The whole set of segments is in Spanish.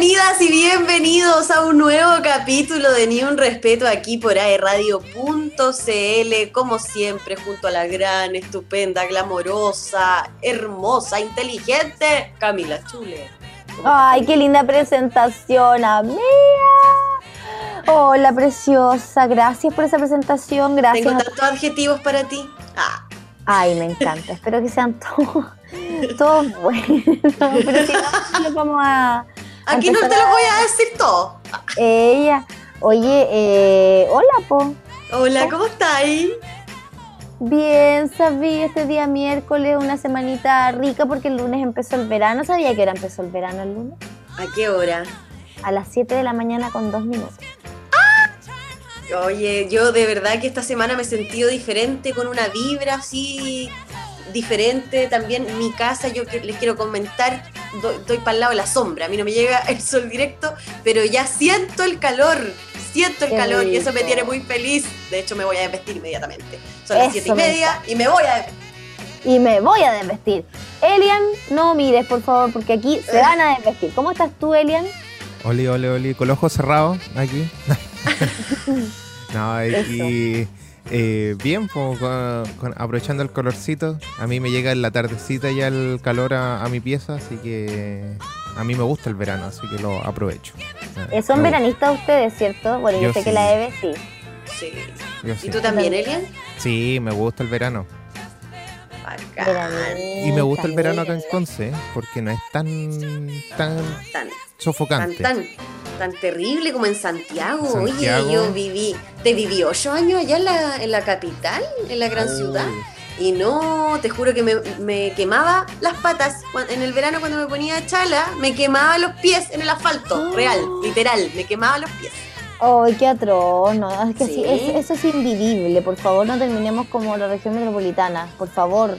Bienvenidas y bienvenidos a un nuevo capítulo de Ni un Respeto aquí por aerradio.cl, como siempre, junto a la gran, estupenda, glamorosa, hermosa, inteligente Camila Chule. Ay, qué linda presentación, amiga. Hola, preciosa. Gracias por esa presentación. Gracias. Tengo tantos adjetivos para ti. Ah. Ay, me encanta. Espero que sean todos, todos buenos. Pero si no, vamos a. Aquí no te lo voy a decir todo. Ella. Oye, eh, hola, Po. Hola, ¿cómo estáis? Bien, sabía este día miércoles, una semanita rica porque el lunes empezó el verano. ¿Sabía que era empezó el verano el lunes? ¿A qué hora? A las 7 de la mañana con dos minutos. Oye, yo de verdad que esta semana me he sentido diferente, con una vibra así diferente. También mi casa, yo les quiero comentar, doy, para el lado de la sombra. A mí no me llega el sol directo, pero ya siento el calor. Siento el calor y eso me tiene muy feliz. De hecho, me voy a desvestir inmediatamente. Son las siete y media y me voy a desvestir. Y me voy a desvestir. Elian, no mires, por favor, porque aquí se van a desvestir. ¿Cómo estás tú, Elian? Oli, oli, oli, con los ojos cerrados aquí. no, aquí eh, bien, aprovechando el colorcito. A mí me llega en la tardecita ya el calor a, mi pieza, así que a mí me gusta el verano, así que lo aprovecho. Eh, ¿Son veranistas ustedes, cierto? Bueno, yo, sé que la Eve sí. Sí. ¿Y tú también, Elian? Sí, me gusta el verano. Y me gusta el verano acá en Conce, porque no es tan, tan, sofocante. Tan, tan, terrible como en Santiago. Oye, yo viví, te viví ocho años allá en la, en la capital, en la gran ciudad. Y no, te juro que me, quemaba las patas. En el verano cuando me ponía chala, me quemaba los pies en el asfalto. Real, literal, me quemaba los pies. Ay, qué atroz, no, es que sí. eso es invivible. Por favor, no terminemos como la región metropolitana. Por favor.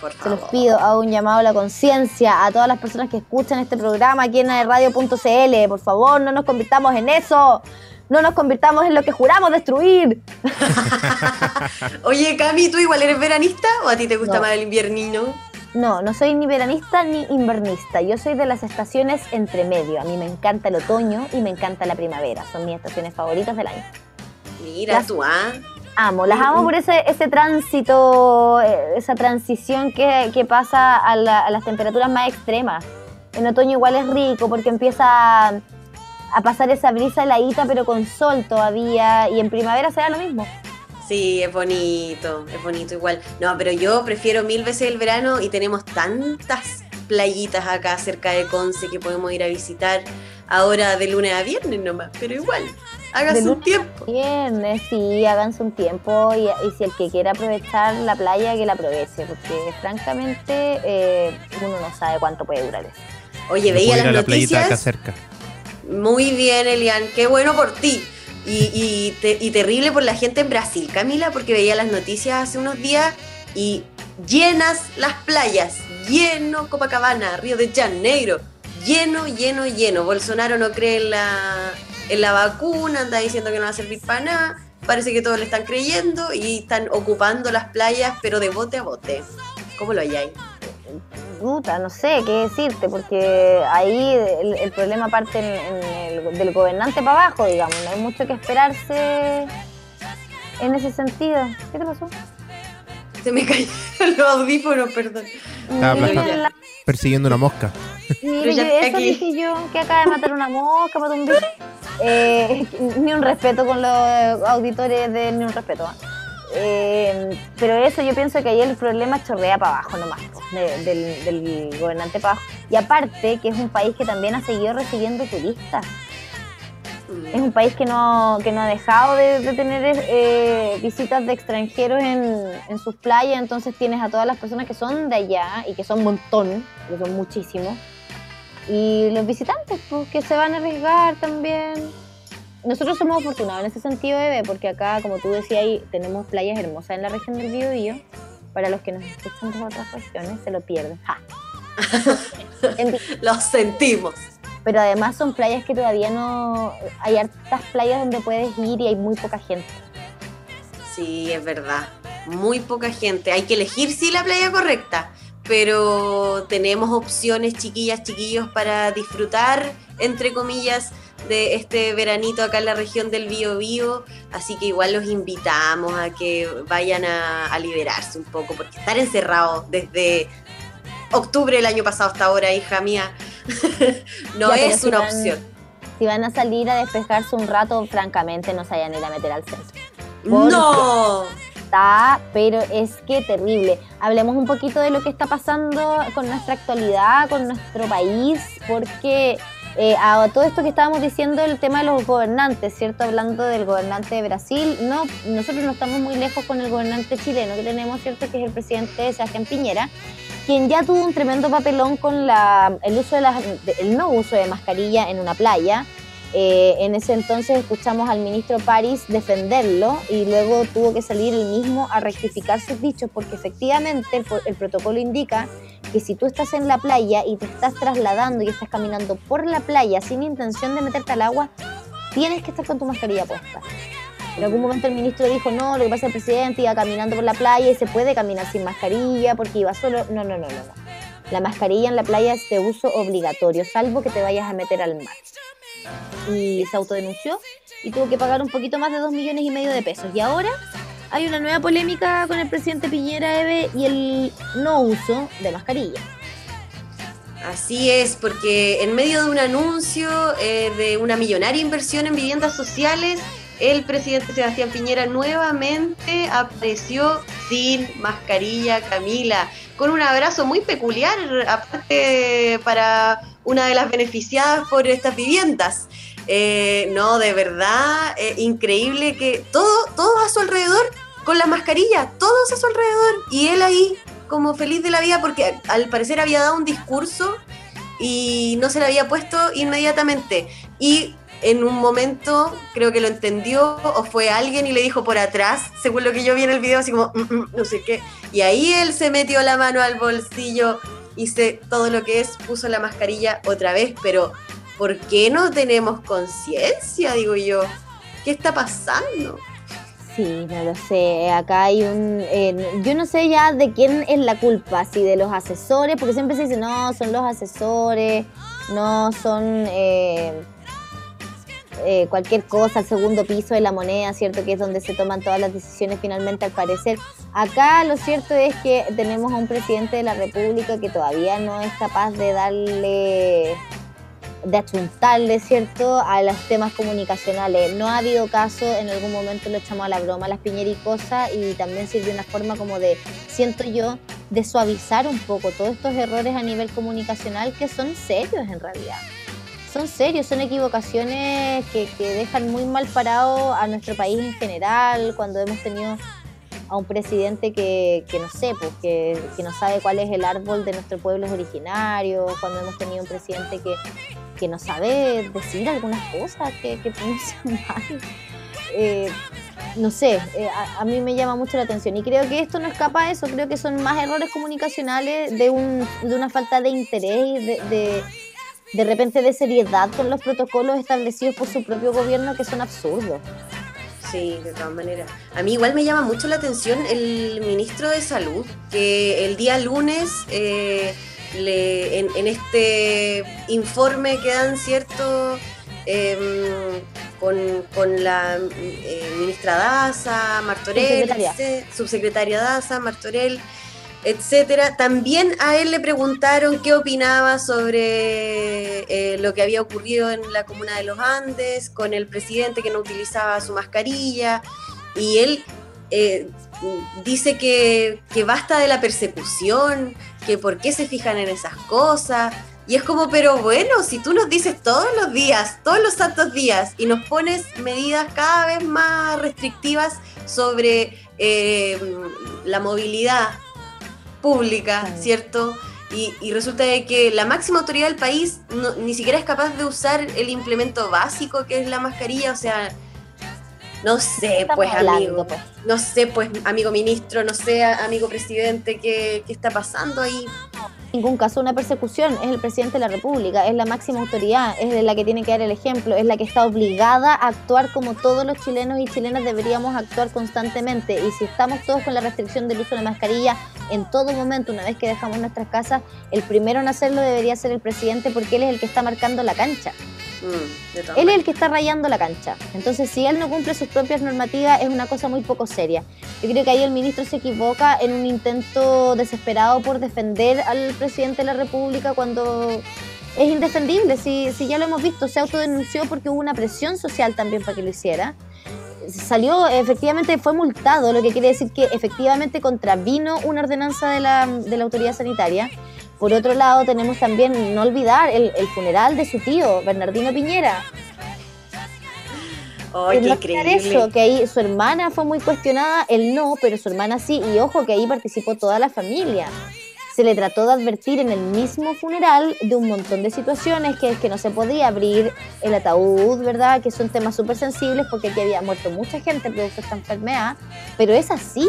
Por favor. Se los pido, hago un llamado a la conciencia a todas las personas que escuchan este programa aquí en radio.cl. Por favor, no nos convirtamos en eso. No nos convirtamos en lo que juramos destruir. Oye, Cami, ¿tú igual eres veranista o a ti te gusta más el inviernino? No, no soy ni veranista ni invernista. Yo soy de las estaciones entre medio. A mí me encanta el otoño y me encanta la primavera. Son mis estaciones favoritas del año. Mira tú, ¿ah? Amo, las amo por ese, ese tránsito, eh, esa transición que, que pasa a, a, las temperaturas más extremas. En otoño igual es rico porque empieza a pasar esa brisa heladita pero con sol todavía y en primavera se da lo mismo. Sí, es bonito, es bonito igual. No, pero yo prefiero mil veces el verano y tenemos tantas playitas acá cerca de Conce que podemos ir a visitar ahora de lunes a viernes nomás, pero igual, háganse un tiempo. Viernes, sí, háganse un tiempo y, si el que quiera aprovechar la playa, que la aproveche, porque francamente eh, uno no sabe cuánto puede durar eso. Oye, veía las la noticias. acá cerca. Muy bien, Elian, qué bueno por ti. Y, terrible por la gente en Brasil, Camila, porque veía las noticias hace unos días y llenas las playas, lleno Copacabana, Río de Janeiro, lleno, lleno, lleno. Bolsonaro no cree en la, en la vacuna, anda diciendo que no va a servir para nada. Parece que todos le están creyendo y están ocupando las playas, pero de bote a bote. ¿Cómo lo ahí? puta, no sé qué decirte, porque ahí el, problema parte en, del gobernante para abajo, digamos, no hay mucho que esperarse en ese sentido. ¿Qué te pasó? Se me cayó los audífonos, perdón. Estaba persiguiendo una mosca. Eso dije yo, que acaba de matar una mosca, mató un bicho. Eh, ni un respeto con los auditores de Ni un respeto. ¿ah? Eh, pero eso yo pienso que ahí el problema chorrea para abajo nomás, del, gobernante para abajo. Y aparte que es un país que también ha seguido recibiendo turistas. Es un país que no, que no ha dejado de, tener eh, visitas de extranjeros en, sus playas, entonces tienes a todas las personas que son de allá y que son un montón, que son muchísimos, y los visitantes pues, que se van a arriesgar también nosotros somos afortunados en ese sentido, Eve, porque acá, como tú decías, ahí tenemos playas hermosas en la región del Biobío. Para los que nos escuchan de otras regiones, se lo pierden. ¡Ja! Los sentimos. Pero además son playas que todavía no... Hay hartas playas donde puedes ir y hay muy poca gente. Sí, es verdad. Muy poca gente. Hay que elegir, sí, la playa correcta pero tenemos opciones, chiquillas, chiquillos, para disfrutar, entre comillas, de este veranito acá en la región del Bío Bío, así que igual los invitamos a que vayan a, liberarse un poco, porque estar encerrados desde octubre del año pasado hasta ahora, hija mía, no es una opción. Si van a salir a despejarse un rato, francamente no se vayan a ir a meter al centro. ¡No! Está, pero es que terrible. Hablemos un poquito de lo que está pasando con nuestra actualidad, con nuestro país, porque eh, a todo esto que estábamos diciendo, el tema de los gobernantes, ¿cierto? Hablando del gobernante de Brasil, no, nosotros no estamos muy lejos con el gobernante chileno que tenemos, ¿cierto? Que es el presidente Sebastián Piñera, quien ya tuvo un tremendo papelón con la, el, uso de la, el no uso de mascarilla en una playa. Eh, en ese entonces escuchamos al ministro París defenderlo y luego tuvo que salir él mismo a rectificar sus dichos porque efectivamente el, protocolo indica que si tú estás en la playa y te estás trasladando y estás caminando por la playa sin intención de meterte al agua, tienes que estar con tu mascarilla puesta. En algún momento el ministro dijo, no, lo que pasa es que el presidente iba caminando por la playa y se puede caminar sin mascarilla porque iba solo. No, no, no, no, no. La mascarilla en la playa es de uso obligatorio, salvo que te vayas a meter al mar y se autodenunció y tuvo que pagar un poquito más de 2 millones y medio de pesos. Y ahora hay una nueva polémica con el presidente Piñera Eve y el no uso de mascarilla. Así es, porque en medio de un anuncio eh, de una millonaria inversión en viviendas sociales, el presidente Sebastián Piñera nuevamente apareció sin mascarilla, Camila, con un abrazo muy peculiar, aparte para una de las beneficiadas por estas viviendas. Eh, no, de verdad, eh, increíble que todo, todos a su alrededor con la mascarilla, todos a su alrededor, y él ahí como feliz de la vida porque al parecer había dado un discurso y no se lo había puesto inmediatamente. Y en un momento creo que lo entendió o fue alguien y le dijo por atrás, según lo que yo vi en el video, así como, mm, mm, no sé qué. Y ahí él se metió la mano al bolsillo, hice todo lo que es, puso la mascarilla otra vez, pero ¿por qué no tenemos conciencia? Digo yo, ¿qué está pasando? Sí, no lo sé. Acá hay un. yo no sé ya de quién es la culpa, si de los asesores, porque siempre se dice, no, son los asesores, no son. Eh, eh, cualquier cosa, el segundo piso de la moneda, ¿cierto? Que es donde se toman todas las decisiones finalmente al parecer. Acá lo cierto es que tenemos a un presidente de la República que todavía no es capaz de darle de achuntarle, ¿cierto?, a los temas comunicacionales. No ha habido caso, en algún momento lo echamos a la broma, las piñericosas, y también sirve una forma como de, siento yo, de suavizar un poco todos estos errores a nivel comunicacional que son serios en realidad son serios, son equivocaciones que, dejan muy mal parado a nuestro país en general, cuando hemos tenido a un presidente que, no sé, pues, que, no sabe cuál es el árbol de nuestro pueblo originarios, cuando hemos tenido un presidente que, no sabe decir algunas cosas que, que mal. Eh, no sé, eh, a, mí me llama mucho la atención y creo que esto no escapa a eso, creo que son más errores comunicacionales de, un, de una falta de interés, de, de de repente de seriedad con los protocolos establecidos por su propio gobierno que son absurdos. Sí, de todas maneras. A mí igual me llama mucho la atención el ministro de Salud, que el día lunes eh, le, en, este informe que dan cierto em, con, la eh, ministra Daza, Martorell, subsecretaria Daza, Martorell, etcétera. También a él le preguntaron qué opinaba sobre eh, lo que había ocurrido en la comuna de los Andes, con el presidente que no utilizaba su mascarilla, y él eh, dice que, basta de la persecución, que por qué se fijan en esas cosas. Y es como, pero bueno, si tú nos dices todos los días, todos los santos días, y nos pones medidas cada vez más restrictivas sobre eh, la movilidad, pública, ¿cierto? Y, resulta de que la máxima autoridad del país ni siquiera es capaz de usar el implemento básico que es la mascarilla, o sea, no sé, pues amigo, pues? no sé, pues amigo ministro, no sé, amigo presidente, ¿qué, qué está pasando ahí? ningún caso una persecución, es el presidente de la República, es la máxima autoridad, es la que tiene que dar el ejemplo, es la que está obligada a actuar como todos los chilenos y chilenas deberíamos actuar constantemente. Y si estamos todos con la restricción del uso de la mascarilla en todo momento, una vez que dejamos nuestras casas, el primero en hacerlo debería ser el presidente porque él es el que está marcando la cancha. Mm, él es el que está rayando la cancha. Entonces, si él no cumple sus propias normativas, es una cosa muy poco seria. Yo creo que ahí el ministro se equivoca en un intento desesperado por defender al presidente de la República cuando es indefendible. Si, si ya lo hemos visto, se autodenunció porque hubo una presión social también para que lo hiciera. Salió, efectivamente, fue multado, lo que quiere decir que efectivamente contravino una ordenanza de la, de la autoridad sanitaria por otro lado, tenemos también, no olvidar, el, funeral de su tío, Bernardino Piñera. ¡Ay, qué increíble! Eso, que ahí su hermana fue muy cuestionada, él no, pero su hermana sí, y ojo que ahí participó toda la familia se le trató de advertir en el mismo funeral de un montón de situaciones, que es que no se podía abrir el ataúd, ¿verdad? Que son temas súper sensibles porque aquí había muerto mucha gente producto de esta enfermedad, pero es así.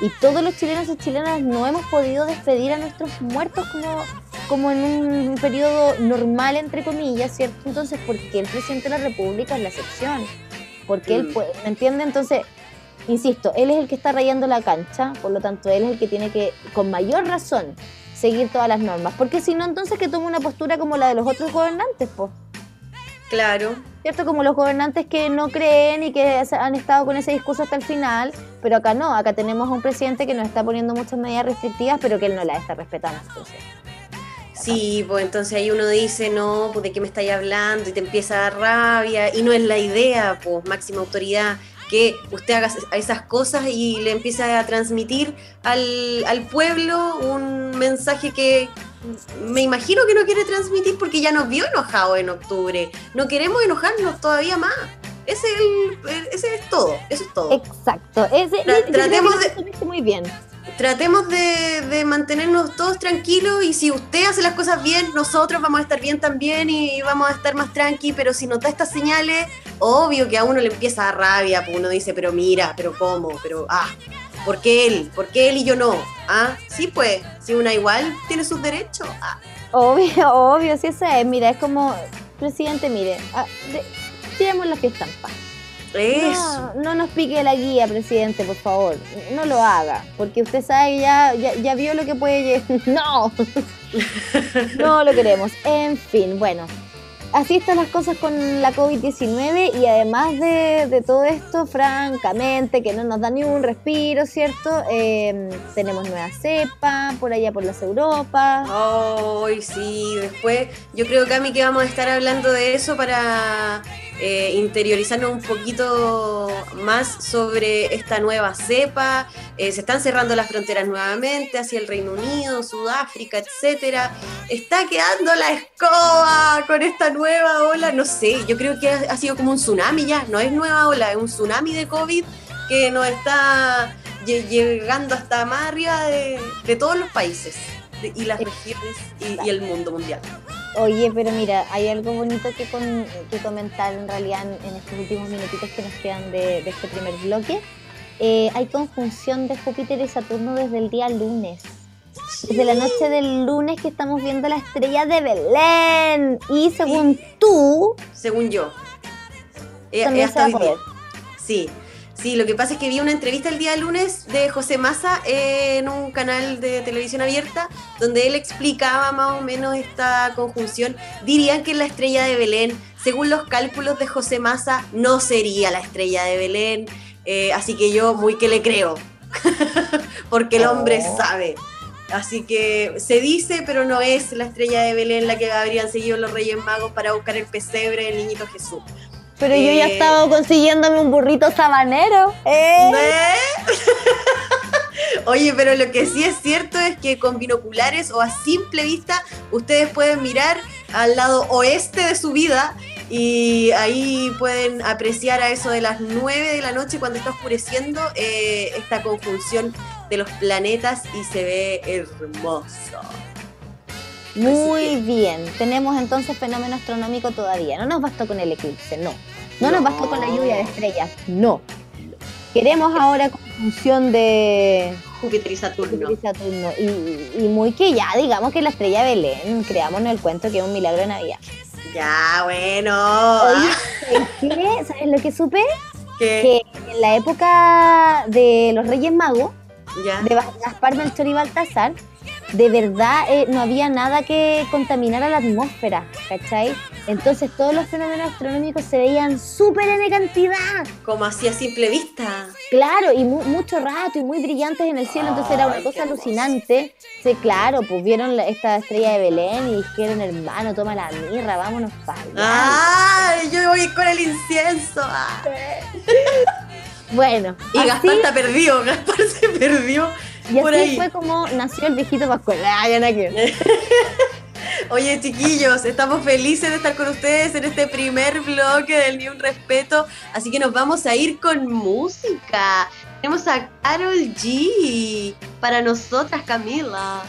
Y todos los chilenos y chilenas no hemos podido despedir a nuestros muertos como, como en un periodo normal, entre comillas, ¿cierto? Entonces, ¿por qué el presidente de la República es la excepción? Porque él mm. puede, ¿me entiende? Entonces, insisto, él es el que está rayando la cancha, por lo tanto, él es el que tiene que, con mayor razón, seguir todas las normas. Porque si no, entonces que tome una postura como la de los otros gobernantes, pues. Claro. ¿Cierto? Como los gobernantes que no creen y que han estado con ese discurso hasta el final, pero acá no, acá tenemos a un presidente que nos está poniendo muchas medidas restrictivas, pero que él no las está respetando. Entonces. Sí, pues entonces ahí uno dice, no, pues de qué me estáis hablando y te empieza a dar rabia y no es la idea, pues máxima autoridad que usted haga esas cosas y le empiece a transmitir al, al pueblo un mensaje que me imagino que no quiere transmitir porque ya nos vio enojados en octubre. No queremos enojarnos todavía más. Ese es, el, ese es todo, eso es todo. Exacto. Ese, tratemos de... Muy bien tratemos de, mantenernos todos tranquilos y si usted hace las cosas bien, nosotros vamos a estar bien también y vamos a estar más tranqui, pero si nota estas señales, obvio que a uno le empieza a dar rabia, pues uno dice, pero mira, pero cómo, pero ah, ¿por qué él? ¿Por qué él y yo no? Ah, sí pues, si una igual tiene sus derechos. Ah. Obvio, obvio, sí esa es, mira, es como, presidente, mire, ah, la fiesta en paz. No, no, nos pique la guía, presidente, por favor. No lo haga, porque usted sabe ya, ya, vio lo que puede... No, no lo queremos. En fin, bueno, así están las cosas con la COVID-19 y además de, todo esto, francamente, que no nos da ni un respiro, ¿cierto? Em, tenemos nueva cepa por allá por las Europas. Ay, sí, después yo creo, Cami, que vamos a estar hablando de eso para eh, interiorizarnos un poquito más sobre esta nueva cepa. Eh, se están cerrando las fronteras nuevamente hacia el Reino Unido, Sudáfrica, etcétera. Está quedando la escoba con esta nueva ola. No sé, yo creo que ha, sido como un tsunami ya. No es nueva ola, es un tsunami de COVID que nos está llegando hasta más arriba de, todos los países y las regiones y el mundo mundial. Oye, pero mira, hay algo bonito que, que comentar en realidad en, estos últimos minutitos que nos quedan de, este primer bloque. Eh, hay conjunción de Júpiter y Saturno desde el día lunes. Desde la noche del lunes que estamos viendo la estrella de Belén. Y según tú... Según yo. También se va a poder. Sí, Sí, lo que pasa es que vi una entrevista el día lunes de José Massa en un canal de televisión abierta donde él explicaba más o menos esta conjunción. Dirían que la estrella de Belén, según los cálculos de José Massa, no sería la estrella de Belén. Eh, así que yo muy que le creo, porque el hombre oh. sabe. Así que se dice, pero no es la estrella de Belén la que habrían seguido los Reyes Magos para buscar el pesebre del niñito Jesús. Pero yo ya eh, estaba consiguiéndome un burrito sabanero. ¿eh? Oye, pero lo que sí es cierto es que con binoculares o a simple vista ustedes pueden mirar al lado oeste de su vida y ahí pueden apreciar a eso de las 9 de la noche cuando está oscureciendo eh, esta conjunción de los planetas y se ve hermoso. Muy bien, tenemos entonces fenómeno astronómico todavía. No nos bastó con el eclipse, no. No nos bastó con la lluvia de estrellas, no. Queremos ahora conjunción de Júpiter y Saturno. Júpiter y, Saturno. Y, y, muy que ya, digamos que la estrella de Belén, creamos el cuento que es un milagro de Navidad. Ya, bueno. Oye, ¿qué? ¿Sabes lo que supe? Que en la época de los Reyes Magos, de Gaspar Melchor y Baltasar, de verdad eh, no había nada que contaminara la atmósfera, ¿cachai? Entonces todos los fenómenos astronómicos se veían súper en cantidad. Como así a simple vista. Claro, y mucho rato y muy brillantes en el cielo, entonces era una cosa alucinante. Sí, claro, pues vieron esta estrella de Belén y dijeron, hermano, toma la mirra, vámonos para ¡Ay! Yo voy con el incienso. bueno. Y Gaspar está perdido, Gaspar se perdió y así fue como nació el viejito Pascual. Ah, Oye, chiquillos, estamos felices de estar con ustedes en este primer bloque del Ni Un Respeto. Así que nos vamos a ir con música. Tenemos a Carol G para nosotras, Camila.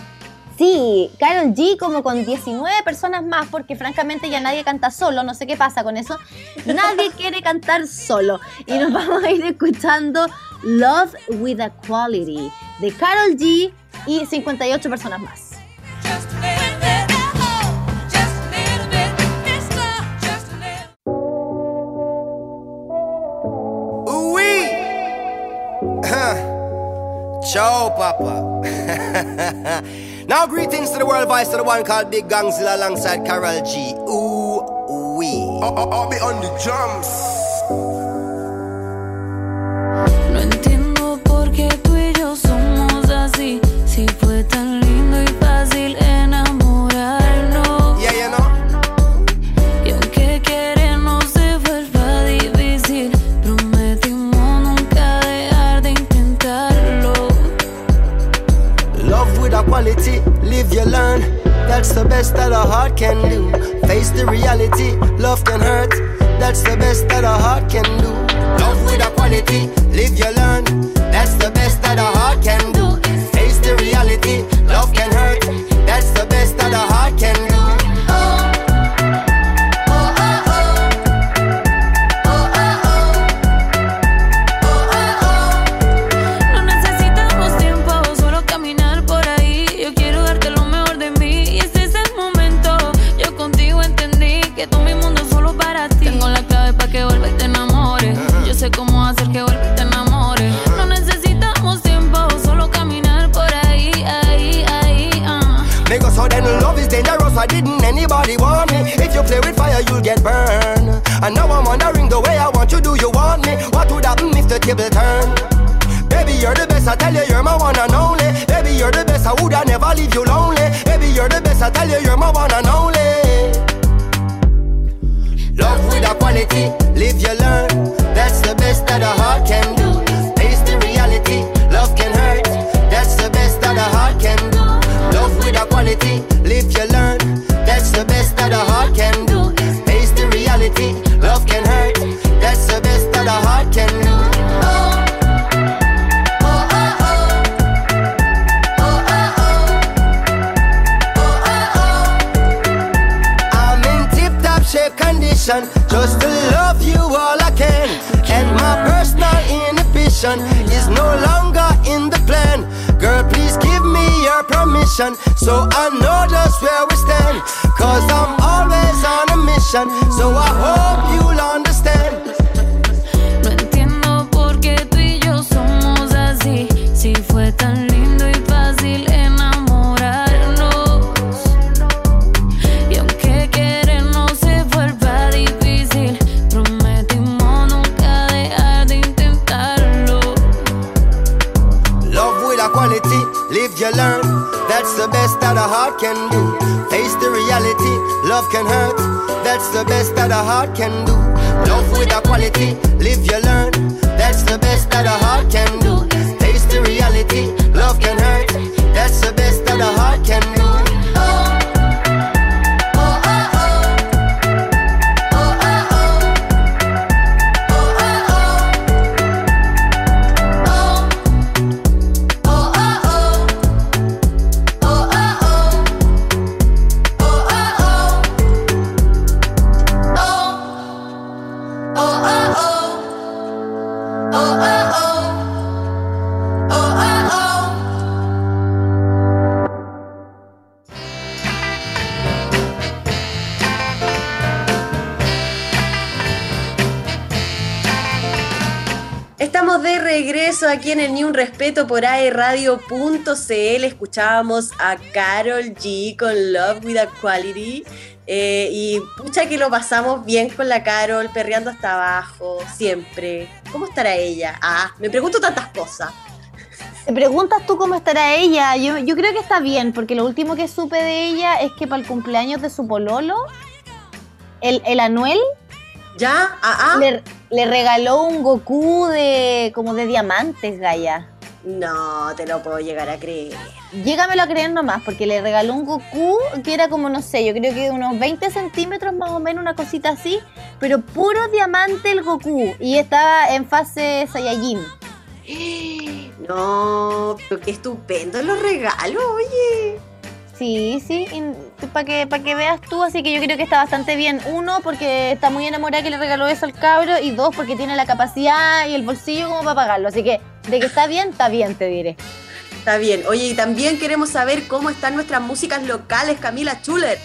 Sí, Carol G como con 19 personas más, porque francamente ya nadie canta solo, no sé qué pasa con eso. Nadie quiere cantar solo. Y nos vamos a ir escuchando Love with a Quality de Carol G y 58 personas más. Ciao, Papa. now, greetings to the world voice of the one called Big Gangzilla alongside Carol G. Ooh, wee. I'll, I'll be on the drums. I tell you, you're my one and only. Baby, you're the best. I would I never leave you lonely. Baby, you're the best. I tell you, you're my one and only. Love with a quality, live your learn. Just to love you all I can And my personal inhibition Is no longer in the plan. Girl, please give me your permission. So I know just where we stand. Cause I'm always on a mission. So I hope you'll understand a quality, live you learn. That's the best that a heart can do. Face the reality, love can hurt. That's the best that a heart can do. Love with a quality, live you learn. That's the best that a heart can do. Face the reality, love can hurt. That's the best that a heart can do. Aquí en el Ni Un Respeto por aerradio.cl. Escuchábamos a Carol G con Love with a Quality. Eh, y pucha que lo pasamos bien con la Carol, perreando hasta abajo, siempre. ¿Cómo estará ella? Ah, me pregunto tantas cosas. ¿Te preguntas tú cómo estará ella? Yo, yo creo que está bien, porque lo último que supe de ella es que para el cumpleaños de su pololo, el, el Anuel, ¿Ya? Ah, ah. le, le regaló un Goku de como de diamantes, Gaia. No, te lo puedo llegar a creer. Llégamelo a creer nomás, porque le regaló un Goku que era como, no sé, yo creo que unos 20 centímetros más o menos, una cosita así, pero puro diamante el Goku. Y estaba en fase Saiyajin. No, pero qué estupendo los regalos, oye. Sí, sí, para que, pa' que veas tú, así que yo creo que está bastante bien. Uno, porque está muy enamorada que le regaló eso al cabro, y dos, porque tiene la capacidad y el bolsillo como para pagarlo. Así que de que está bien, está bien, te diré. Está bien. Oye, y también queremos saber cómo están nuestras músicas locales, Camila Chuler.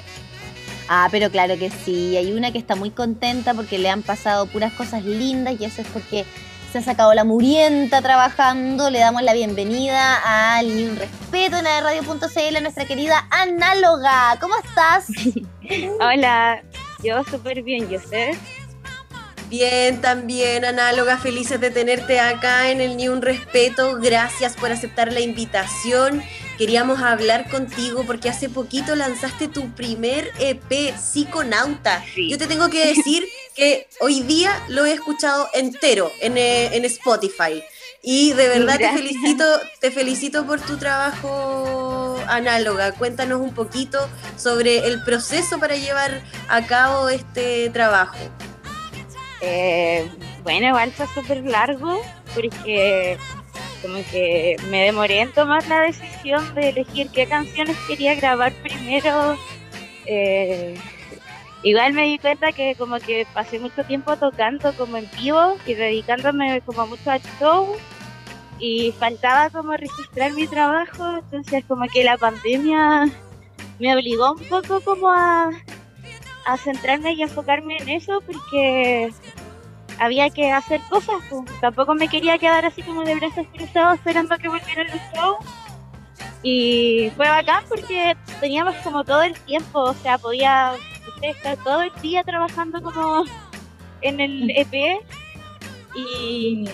Ah, pero claro que sí. Hay una que está muy contenta porque le han pasado puras cosas lindas y eso es porque se ha sacado la murienta trabajando. Le damos la bienvenida al Ni un Respeto en la radio.cl a nuestra querida Análoga. ¿Cómo estás? Hola, yo súper bien, ¿y usted? Bien, también, análoga, felices de tenerte acá en el Ni Un Respeto. Gracias por aceptar la invitación. Queríamos hablar contigo porque hace poquito lanzaste tu primer EP, Psiconauta. Sí. Yo te tengo que decir que hoy día lo he escuchado entero en, eh, en Spotify. Y de verdad te felicito, te felicito por tu trabajo análoga. Cuéntanos un poquito sobre el proceso para llevar a cabo este trabajo. Eh, bueno, igual fue súper largo porque como que me demoré en tomar la decisión de elegir qué canciones quería grabar primero. Eh, igual me di cuenta que como que pasé mucho tiempo tocando como en vivo y dedicándome como mucho al show y faltaba como registrar mi trabajo, entonces como que la pandemia me obligó un poco como a, centrarme y enfocarme en eso porque había que hacer cosas. Tampoco me quería quedar así como de brazos cruzados esperando a que volvieran los shows. Y fue bacán porque teníamos como todo el tiempo, o sea, podía estar todo el día trabajando como en el EP. Y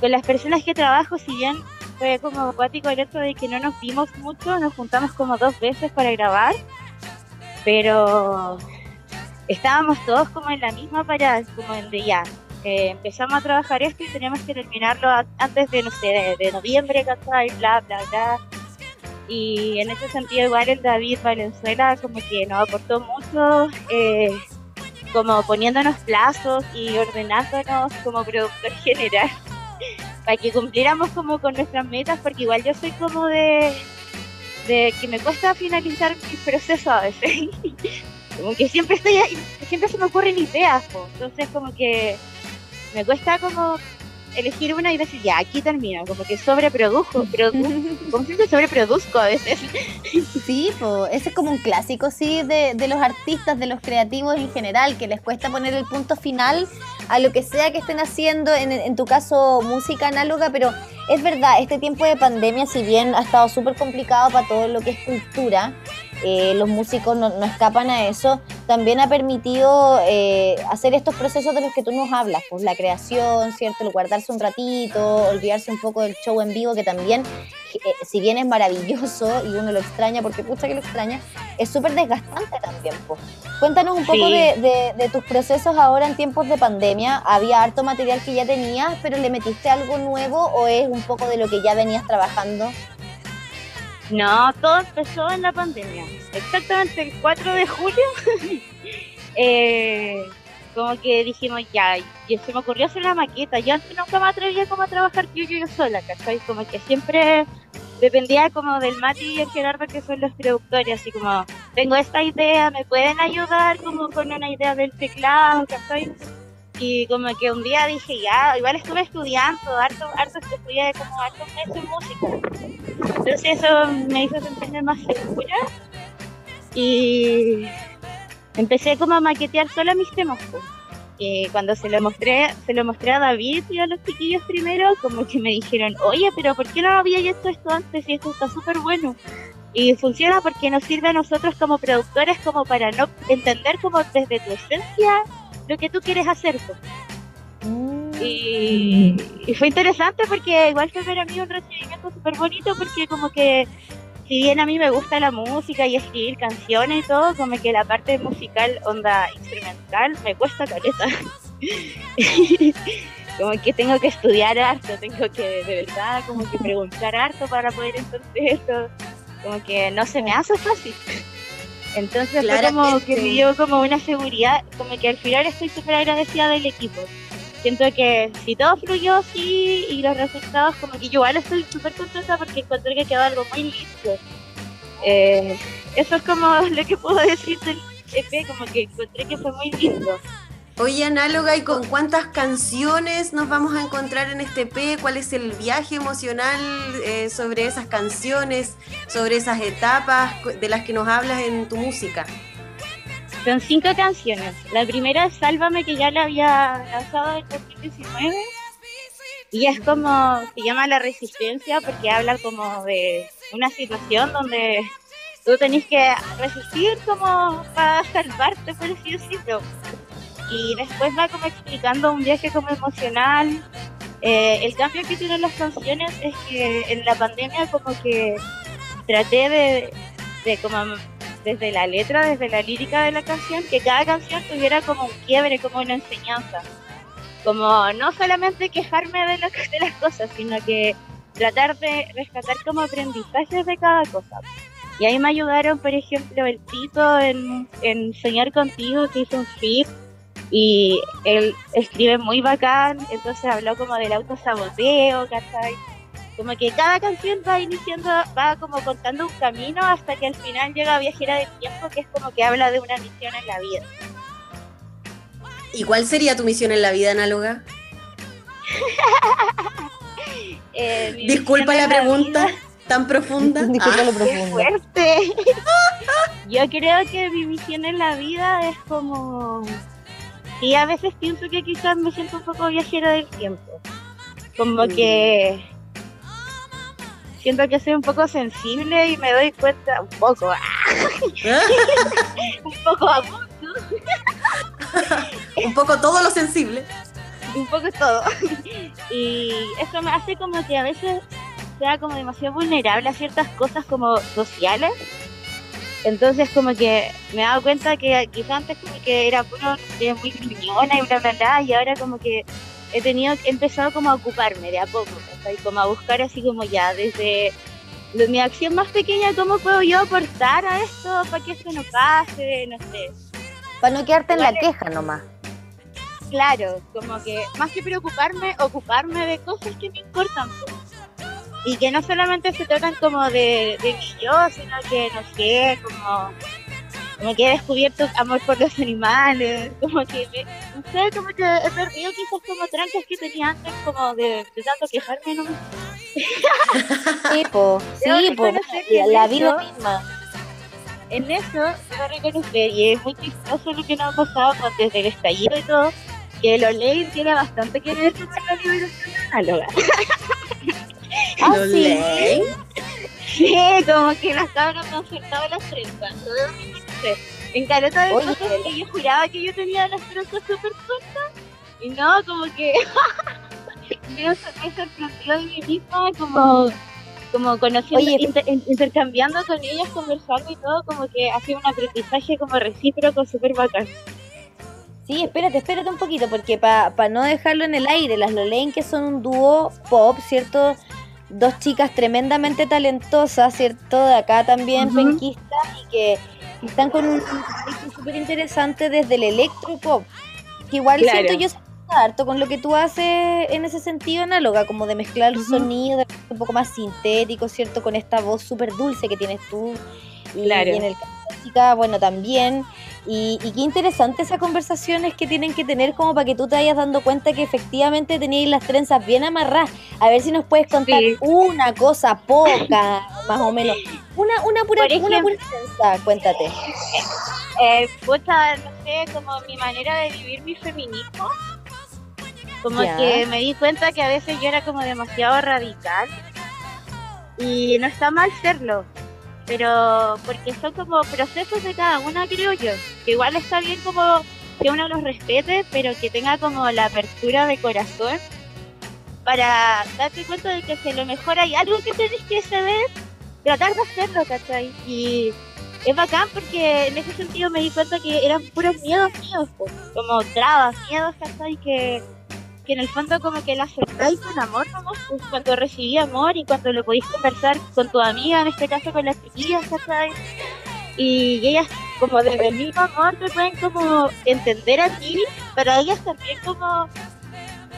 con las personas que trabajo, si bien fue como acuático el hecho de que no nos vimos mucho, nos juntamos como dos veces para grabar, pero estábamos todos como en la misma parada, como en de ya. eh, empezamos a trabajar esto y teníamos que terminarlo antes de, no sé, de, de noviembre, ¿cachai? Bla, bla, bla. Y en ese sentido igual el David Valenzuela como que nos aportó mucho, eh, como poniéndonos plazos y ordenándonos como productor general para que cumpliéramos como con nuestras metas, porque igual yo soy como de, de que me cuesta finalizar mi proceso a veces. como que siempre estoy siempre se me ocurren ideas, po. entonces como que me cuesta como elegir una y decir, ya, aquí termino, como que sobreprodujo, produ como siempre sobreproduzco a veces. Sí, po, ese es como un clásico, sí, de, de los artistas, de los creativos en general, que les cuesta poner el punto final a lo que sea que estén haciendo, en, en tu caso música análoga, pero es verdad, este tiempo de pandemia, si bien ha estado súper complicado para todo lo que es cultura, eh, los músicos no, no escapan a eso, también ha permitido eh, hacer estos procesos de los que tú nos hablas, pues la creación, ¿cierto? El guardarse un ratito, olvidarse un poco del show en vivo, que también, eh, si bien es maravilloso y uno lo extraña, porque pucha que lo extraña, es súper desgastante también. pues. Cuéntanos un poco Sí. de, de- de tus procesos ahora en tiempos de pandemia. ¿Había harto material que ya tenías, pero le metiste algo nuevo o es un poco de lo que ya venías trabajando? No, todo empezó en la pandemia. Exactamente el 4 de julio. eh, como que dijimos ya, y se me ocurrió hacer la maqueta. Yo antes nunca me atrevía como a trabajar yo, yo, yo sola, ¿cachai? Como que siempre dependía como del Mati y el Gerardo que son los productores, así como, tengo esta idea, ¿me pueden ayudar como con una idea del teclado, ¿cachai? Y como que un día dije, ya, igual estuve estudiando, harto, harto estudié como harto meses en música. Entonces eso me hizo sentirme más segura y empecé como a maquetear sola mis temas. pues. Y cuando se lo mostré, se lo mostré a David y a los chiquillos primero, como que me dijeron, oye, pero ¿por qué no había hecho esto antes y esto está súper bueno? Y funciona porque nos sirve a nosotros como productores como para no entender como desde tu esencia lo que tú quieres hacer. pues. Y, y fue interesante porque igual fue para mí un recibimiento súper bonito porque como que si bien a mí me gusta la música y escribir canciones y todo, como que la parte musical, onda instrumental, me cuesta caleta. como que tengo que estudiar harto, tengo que de verdad como que preguntar harto para poder entender esto. Como que no se me hace fácil. Entonces fue como que me dio como una seguridad, como que al final estoy súper agradecida del equipo. Siento que si todo fluyó así y los resultados, como que yo igual estoy súper contenta porque encontré que quedó algo muy lindo. Eh, eso es como lo que puedo decir del EP, como que encontré que fue muy lindo. Oye, análoga, ¿y con cuántas canciones nos vamos a encontrar en este P? ¿Cuál es el viaje emocional eh, sobre esas canciones, sobre esas etapas de las que nos hablas en tu música? Son cinco canciones. La primera es Sálvame, que ya la había lanzado en 2019. Y es como, se llama La Resistencia, porque habla como de una situación donde tú tenés que resistir como para salvarte, por así decirlo. Y después va como explicando un viaje como emocional. Eh, el cambio que tienen las canciones es que en la pandemia como que traté de, de como desde la letra, desde la lírica de la canción, que cada canción tuviera como un quiebre, como una enseñanza. Como no solamente quejarme de, lo- de las cosas, sino que tratar de rescatar como aprendizajes de cada cosa. Y ahí me ayudaron, por ejemplo, el Tito en, en Soñar Contigo, que hizo un feed, y él escribe muy bacán, entonces habló como del autosaboteo, ¿cachai? Como que cada canción va iniciando, va como contando un camino hasta que al final llega a Viajera del Tiempo, que es como que habla de una misión en la vida. ¿Y cuál sería tu misión en la vida, análoga? Eh, Disculpa la pregunta vida- tan profunda. Disculpa lo ¡Qué profundo. fuerte! Yo creo que mi misión en la vida es como... Y a veces pienso que quizás me siento un poco viajera del tiempo. Como Mm. que... Siento que soy un poco sensible y me doy cuenta... Un poco, un poco a Un poco todo lo sensible. un poco todo. y eso me hace como que a veces sea como demasiado vulnerable a ciertas cosas como sociales. Entonces como que me he dado cuenta que quizás antes como que era puro eh, muy gruñona y bla bla bla y ahora como que he tenido he empezado como a ocuparme de a poco, ¿cachai? como a buscar así como ya desde mi acción más pequeña, cómo puedo yo aportar a esto para que esto no pase, no sé. Para no quedarte en la queja nomás. Claro, como que más que preocuparme, ocuparme de cosas que me importan. pues. Y que no solamente se tratan como de, de yo, sino que, no sé, como, como que he descubierto amor por los animales, como que, me- no sé, como que he perdido quizás como trancas que tenía antes, como de, de tanto quejarme, ¿no? Sí, po. Sí, po. La, vida misma. En eso, debo reconocer, y es muy chistoso lo que nos ha pasado con- desde el estallido y todo, que lo ley tiene bastante que ver con la liberación análoga. Ah, ¿Lo sí. leen? Sí, como que las cabras me han soltado las trenzas. En caleta de Oye. cosas que yo juraba que yo tenía las trenzas súper cortas. Y no, como que me, sorprendió de mí misma, como, como conociendo, Oye. inter- in- intercambiando con ellas, conversando y todo, como que ha sido un aprendizaje como recíproco súper bacán. Sí, espérate, espérate un poquito, porque para no dejarlo en el aire, las Lolen que son un dúo pop, ¿cierto? Dos chicas tremendamente talentosas, ¿cierto? De acá también, Ujú. penquistas, y que están con un proyecto súper interesante desde el electropop. Que igual Claro. siento yo harto con lo que tú haces en ese sentido análoga, como de mezclar Ujú. sonidos de repente un poco más sintético, ¿cierto? Con esta voz súper dulce que tienes tú. Y, Claro. y en el caso de la chica, bueno, también. Y, y qué interesante esas conversaciones que tienen que tener como para que tú te vayas dando cuenta que efectivamente tenéis las trenzas bien amarradas. A ver si nos puedes contar Sí. una cosa poca, más o menos. Una, una pura, una pura trenza, cuéntate. Eh, puta, no sé, como mi manera de vivir mi feminismo. Como que me di cuenta que a veces yo era como demasiado radical. Y no está mal serlo. Pero porque son como procesos de cada una, creo yo. Que igual está bien como que uno los respete, pero que tenga como la apertura de corazón para darte cuenta de que si a lo mejor hay algo que tenés que ceder, tratar de hacerlo, ¿cachai? Y es bacán porque en ese sentido me di cuenta que eran puros miedos míos, como trabas, miedos, ¿cachai? Que, en el fondo como que la aceptáis con amor, nomás, pues, cuando recibí amor y cuando lo podéis conversar con tu amiga, en este caso con las chiquillas, ¿cachai? Y ellas como desde el amor te pueden como entender a ti, pero ellas también como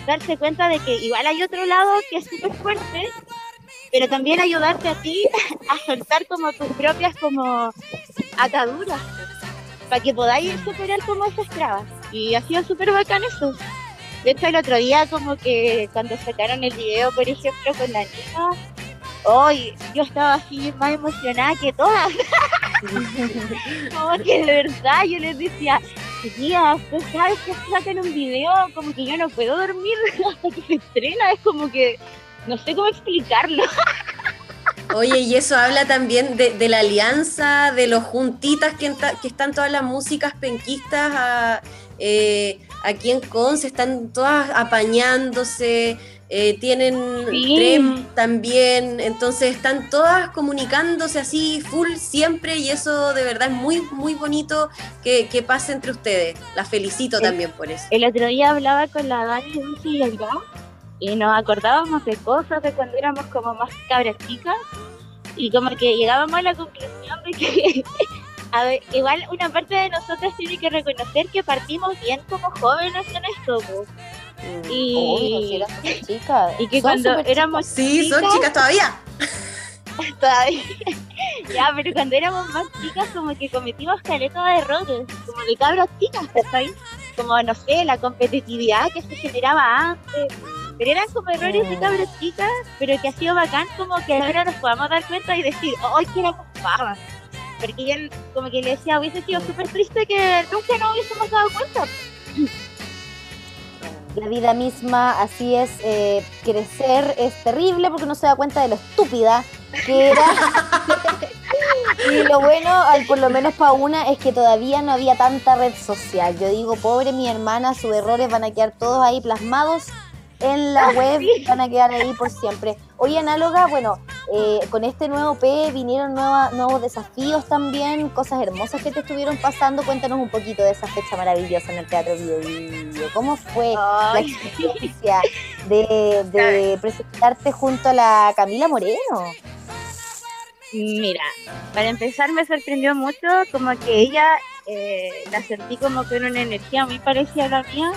darse cuenta de que igual hay otro lado que es súper fuerte, pero también ayudarte a ti a soltar como tus propias como ataduras, para que podáis superar como esas trabas. Y ha sido súper bacán eso. De hecho, el otro día como que cuando sacaron el video, por ejemplo, con la niña, hoy yo estaba así más emocionada que todas. como que de verdad yo les decía, Tía, usted sabes que sacan un video, como que yo no puedo dormir hasta que se estrena, es como que no sé cómo explicarlo. Oye, y eso habla también de, la alianza, de los juntitas que, que están todas las músicas penquistas a- eh, aquí en Conce, están todas apañándose, eh, tienen Sí. TREM también, entonces están todas comunicándose así full siempre y eso de verdad es muy, muy bonito que, que pase entre ustedes. Las felicito también por eso. El otro día hablaba con la Dani Dulce y el y nos acordábamos de cosas de cuando éramos como más cabras chicas y como que llegábamos a la conclusión de que a ver, igual una parte de nosotros tiene que reconocer que partimos bien como jóvenes en esto po. y, Obvio, si eran súper chicas. y que Son cuando éramos Sí, son chicas, chicas todavía. todavía. ya, pero cuando éramos más chicas como que cometimos caleta de errores, como de cabras chicas, ¿cachai? Como, no sé, la competitividad que se generaba antes. Pero eran como errores de Mm. cabras chicas, pero que ha sido bacán como que ahora nos podamos dar cuenta y decir, ¡ay, que éramos pavas! Porque ya como que le decía, hubiese sido súper triste que nunca nos hubiésemos dado cuenta. La vida misma, así es, eh, crecer es terrible porque no se da cuenta de lo estúpida que era. y lo bueno, al- por lo menos para una, es que todavía no había tanta red social. Yo digo, pobre mi hermana, sus errores van a quedar todos ahí plasmados en la web, van a quedar ahí por siempre. Hoy análoga, bueno, eh, con este nuevo P vinieron nueva- nuevos desafíos también, cosas hermosas que te estuvieron pasando. Cuéntanos un poquito de esa fecha maravillosa en el Teatro Bio Bio. ¿Cómo fue la experiencia de, de presentarte junto a la Camila Moreno? Mira, para empezar me sorprendió mucho como que ella eh, la sentí como con una energía muy parecida a la mía,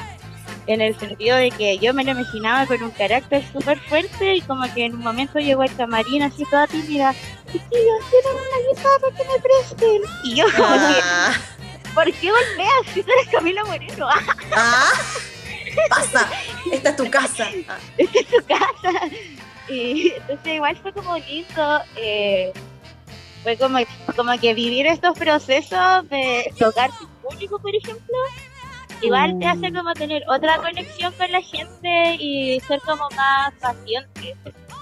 en el sentido de que yo me lo imaginaba con un carácter súper fuerte y como que en un momento llegó el camarín así toda tímida, chiquillos, tienen una guitarra que me presten. Y yo como Ah, que, ¿por qué golpeas si tú eres Camila Moreno? ah, pasa, esta es tu casa. Ah. esta es tu casa. Y entonces igual fue como lindo, eh, fue como, como que vivir estos procesos de tocar tu público, por ejemplo, igual te hace como tener otra conexión con la gente y ser como más paciente.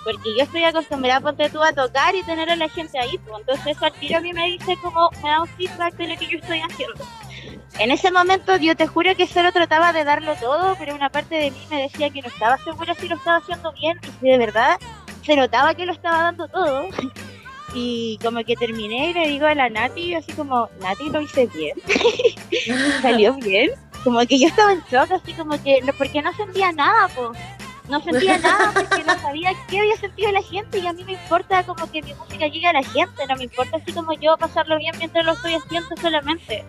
Porque yo estoy acostumbrada, ponte tú, a tocar y tener a la gente ahí, pues, entonces al tiro a mí me dice como, me da un feedback de lo que yo estoy haciendo. En ese momento yo te juro que solo trataba de darlo todo, pero una parte de mí me decía que no estaba segura si lo estaba haciendo bien y si de verdad se notaba que lo estaba dando todo. Y como que terminé y le digo a la Nati así como, Nati lo hice bien, salió bien. Como que yo estaba en shock, así como que, no, porque no sentía nada, po. No sentía nada porque no sabía qué había sentido la gente y a mí me importa como que mi música llegue a la gente, no me importa así como yo pasarlo bien mientras lo estoy haciendo solamente.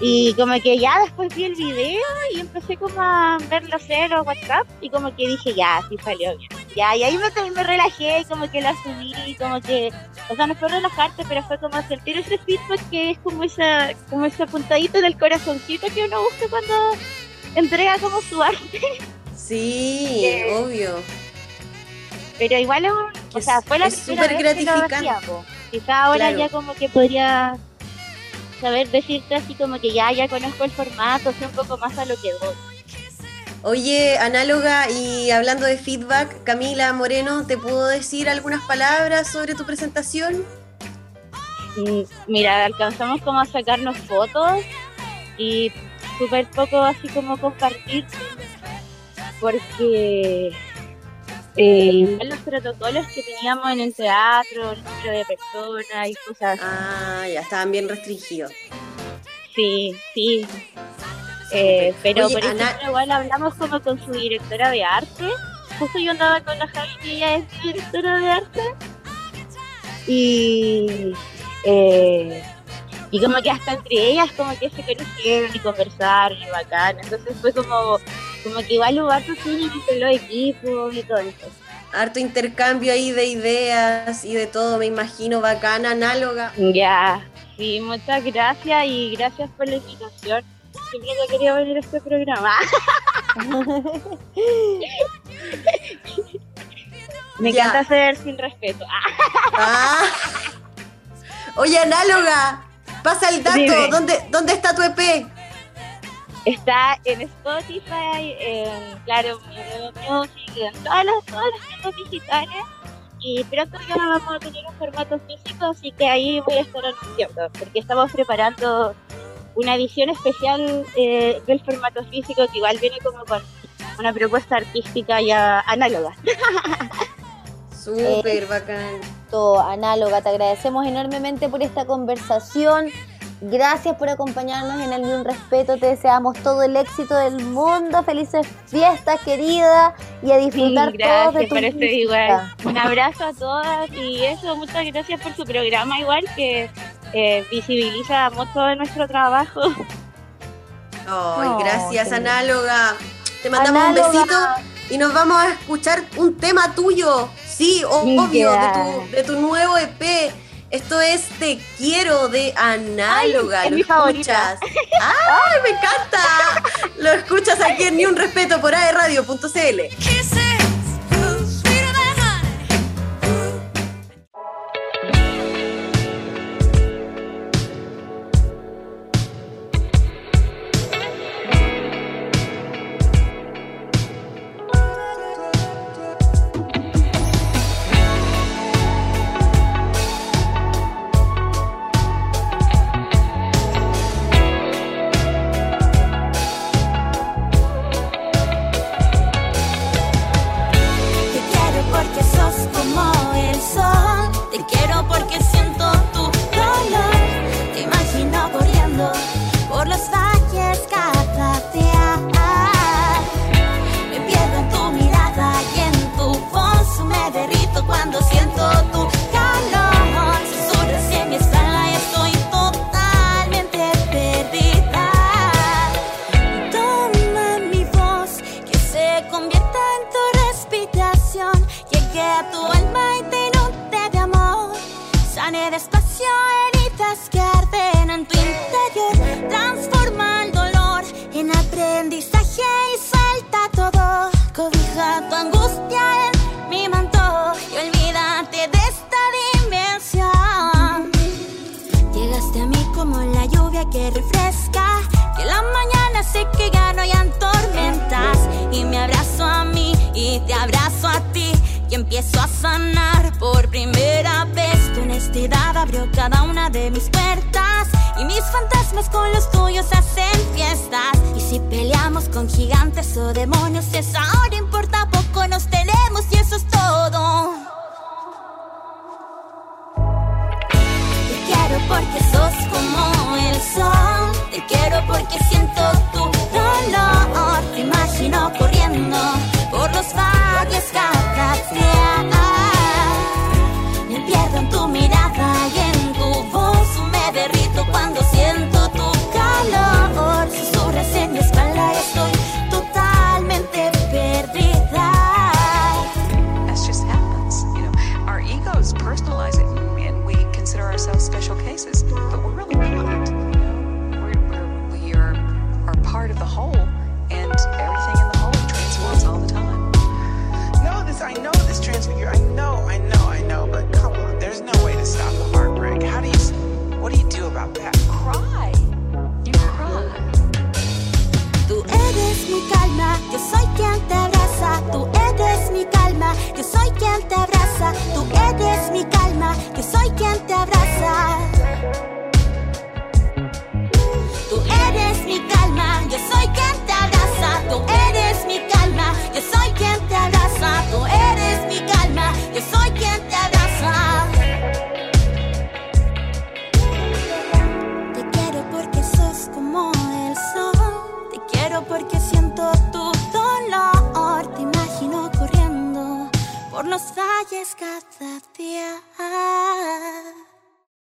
Y como que ya después vi el video y empecé como a ver los celos, WhatsApp, y como que dije, ya, sí salió bien. Ya, y ahí me, me relajé, como que lo asumí, como que, o sea, no fue relajarte, pero fue como sentir ese feedback que es como esa, como esa puntadita del corazoncito que uno busca cuando entrega como su arte. Sí, obvio. Pero igual es un, o sea, fue la es primera vez que lo gratificante. hacía. Quizá ahora Claro. ya como que podría saber decirte así como que ya, ya conozco el formato, sé un poco más a lo que voy. Oye, análoga y hablando de feedback, Camila Moreno, ¿te puedo decir algunas palabras sobre tu presentación? Mm, Mira, alcanzamos como a sacarnos fotos y súper poco así como compartir porque eh, los protocolos que teníamos en el teatro, el número de personas y cosas. Ah, ya estaban bien restringidos. Sí, sí. Eh, pero Oye, por Ana- ejemplo, igual hablamos como con su directora de arte. Justo yo andaba con la Javi, que ella es directora de arte. Y, eh, y como que hasta entre ellas como que se conocieron y conversaron y bacán. Entonces fue como, como que igual hubo harto entre los equipos y todo eso. Harto intercambio ahí de ideas y de todo, me imagino, bacana, análoga. Ya, sí, muchas gracias y gracias por la invitación. Siempre quería venir a este programa. Me Ya. encanta ser sin respeto. Ah, Ah. Oye, análoga, pasa el dato, Dime. ¿dónde, ¿dónde está tu EP? está en Spotify, en claro, en Music, en todas las, todas las digitales. Y pronto ya vamos a tener un formato físico, así que ahí voy a estar anunciando, porque estamos preparando una edición especial eh, del formato físico que igual viene como con una propuesta artística ya análoga. Súper bacán. Perfecto, análoga. Te agradecemos enormemente por esta conversación. Gracias por acompañarnos en el Ni Un Respeto. Te deseamos todo el éxito del mundo. Felices fiestas, querida. Y a Sí, disfrutar todos de tu igual. Un abrazo a todas y eso, muchas gracias por su programa igual que eh, visibiliza mucho de nuestro trabajo. Ay, gracias, lindo. análoga. Te mandamos Análoga. un besito y nos vamos a escuchar un tema tuyo. Sí, obvio, de tu, de tu nuevo EP. Esto es Te Quiero de Análoga. Ay, es ¿Lo mi favorita. escuchas? ¡Ay, me encanta! Lo escuchas aquí en Ni Un Respeto por aerradio.cl.